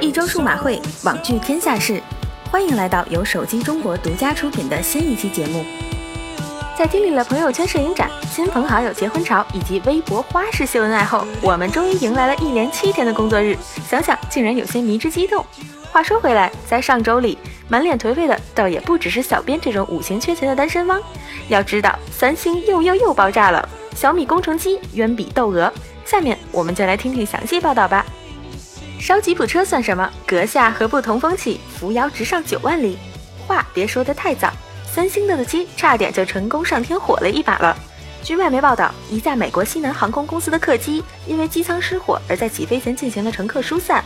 一周数码会，网聚天下事，欢迎来到由手机中国独家出品的新一期节目。在经历了朋友圈摄影展、亲朋好友结婚潮以及微博花式秀恩爱后，我们终于迎来了一连七天的工作日。想想竟然有些迷之激动。话说回来，在上周里，满脸颓废的倒也不只是小编这种五行缺钱的单身汪。要知道，三星又又又爆炸了，小米工程机远比窦娥。下面我们就来听听详细报道吧。烧吉普车算什么？阁下何不同风起，扶摇直上九万里？话别说得太早。三星 Note 7差点就成功上天火了一把了。据外媒报道，一架美国西南航空公司的客机因为机舱失火而在起飞前进行了乘客疏散。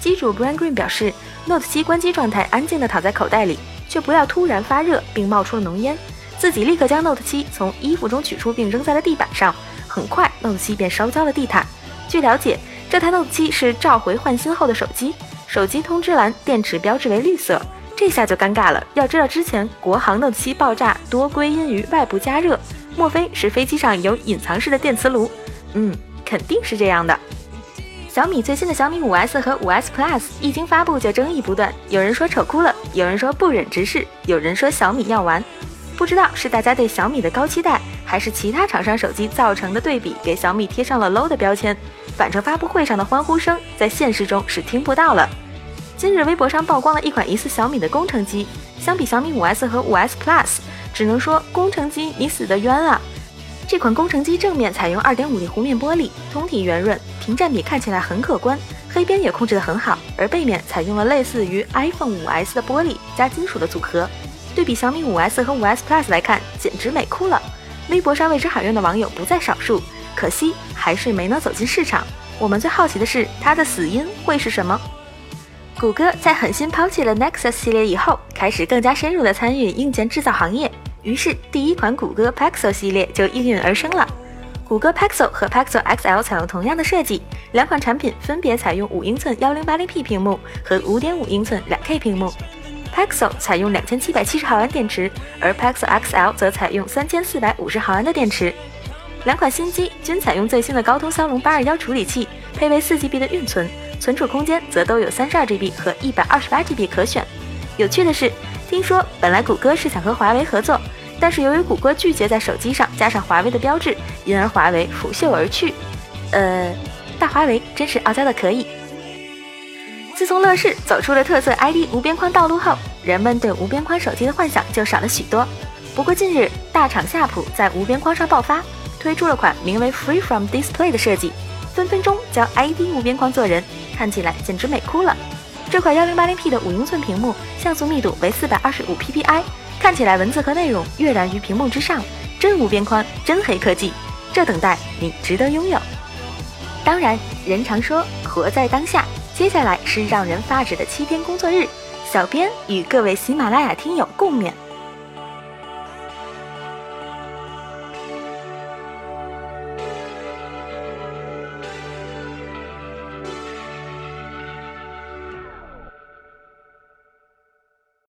机主 Brian Green 表示，Note 7关机状态安静地躺在口袋里，却不料突然发热并冒出了浓烟，自己立刻将 Note 7从衣服中取出并扔在了地板上。很快，Note 7便烧焦了地毯。据了解，这台 Note 7是召回换新后的手机，手机通知栏电池标志为绿色。这下就尴尬了。要知道，之前国行 Note 7爆炸多归因于外部加热，莫非是飞机上有隐藏式的电磁炉？嗯，肯定是这样的。小米最新的小米 5S 和 5S Plus 一经发布就争议不断，有人说丑哭了，有人说不忍直视，有人说小米要完。不知道是大家对小米的高期待，还是其他厂商手机造成的对比给小米贴上了 low 的标签。反正发布会上的欢呼声在现实中是听不到了。今日微博上曝光了一款疑似小米的工程机，相比小米 5S 和 5S Plus，只能说工程机你死得冤啊！这款工程机正面采用 2.5D 弧面玻璃，通体圆润，屏占比看起来很可观，黑边也控制得很好。而背面采用了类似于 iPhone 5S 的玻璃加金属的组合，对比小米 5S 和 5S Plus 来看，简直美哭了。微博上为之喊冤的网友不在少数，可惜还是没能走进市场。我们最好奇的是，它的死因会是什么？谷歌在狠心抛弃了 Nexus 系列以后，开始更加深入的参与硬件制造行业。于是，第一款谷歌 Pixel 系列就应运而生了。谷歌 Pixel 和 Pixel XL 采用同样的设计，两款产品分别采用五英寸 1080p 屏幕和5.5英寸 2K 屏幕。Pixel 采用2770毫安电池，而 Pixel XL 则采用3450毫安的电池。两款新机均采用最新的高通骁龙821处理器，配备 4GB 的运存。存储空间则都有三十二 GB 和一百二十八 GB 可选。有趣的是，听说本来谷歌是想和华为合作，但是由于谷歌拒绝在手机上加上华为的标志，因而华为拂袖而去。呃，大华为真是傲娇的可以。自从乐视走出了特色 ID 无边框道路后，人们对无边框手机的幻想就少了许多。不过近日，大厂夏普在无边框上爆发，推出了款名为 Free From Display 的设计，分分钟将 ID 无边框做人。看起来简直美哭了！这款幺零八零 P 的五英寸屏幕，像素密度为四百二十五 PPI，看起来文字和内容跃然于屏幕之上，真无边框，真黑科技！这等待你值得拥有。当然，人常说活在当下，接下来是让人发指的七天工作日，小编与各位喜马拉雅听友共勉。